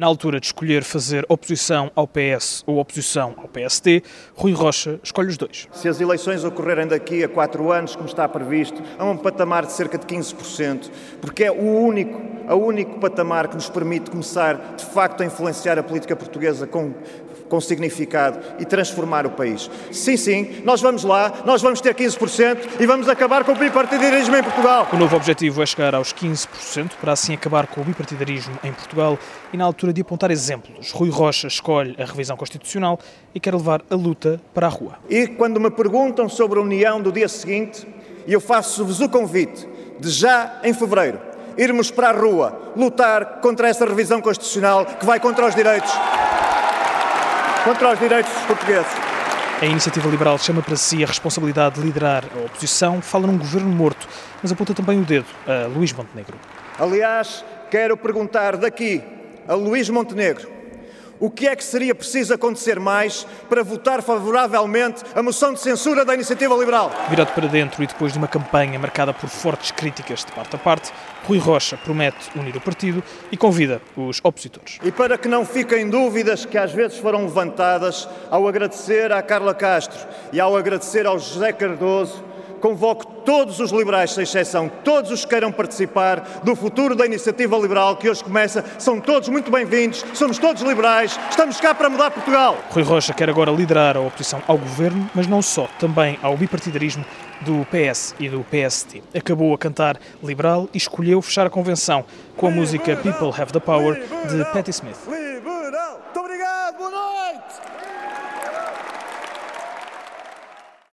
Na altura de escolher fazer oposição ao PS ou oposição ao PST, Rui Rocha escolhe os dois. Se as eleições ocorrerem daqui a quatro anos, como está previsto, a um patamar de cerca de 15%, porque é o único, o único patamar que nos permite começar, de facto, a influenciar a política portuguesa com com significado e transformar o país. Sim, sim, nós vamos lá, nós vamos ter 15% e vamos acabar com o bipartidarismo em Portugal. O novo objetivo é chegar aos 15%, para assim acabar com o bipartidarismo em Portugal e na altura de apontar exemplos. Rui Rocha escolhe a revisão constitucional e quer levar a luta para a rua. E quando me perguntam sobre a União do dia seguinte, eu faço-vos o convite de já em fevereiro irmos para a rua lutar contra essa revisão constitucional que vai contra os direitos contra os direitos dos portugueses. A iniciativa liberal chama para si a responsabilidade de liderar a oposição, fala num governo morto, mas aponta também o dedo a Luís Montenegro. Aliás, quero perguntar daqui a Luís Montenegro o que é que seria preciso acontecer mais para votar favoravelmente a moção de censura da Iniciativa Liberal? Virado para dentro e depois de uma campanha marcada por fortes críticas de parte a parte, Rui Rocha promete unir o partido e convida os opositores. E para que não fiquem dúvidas que às vezes foram levantadas, ao agradecer à Carla Castro e ao agradecer ao José Cardoso, convoco todos os liberais, sem exceção, todos os que queiram participar do futuro da iniciativa liberal que hoje começa, são todos muito bem-vindos, somos todos liberais, estamos cá para mudar Portugal. Rui Rocha quer agora liderar a oposição ao governo, mas não só, também ao bipartidarismo do PS e do PST. Acabou a cantar liberal e escolheu fechar a convenção com a música People Have the Power de Patti Smith.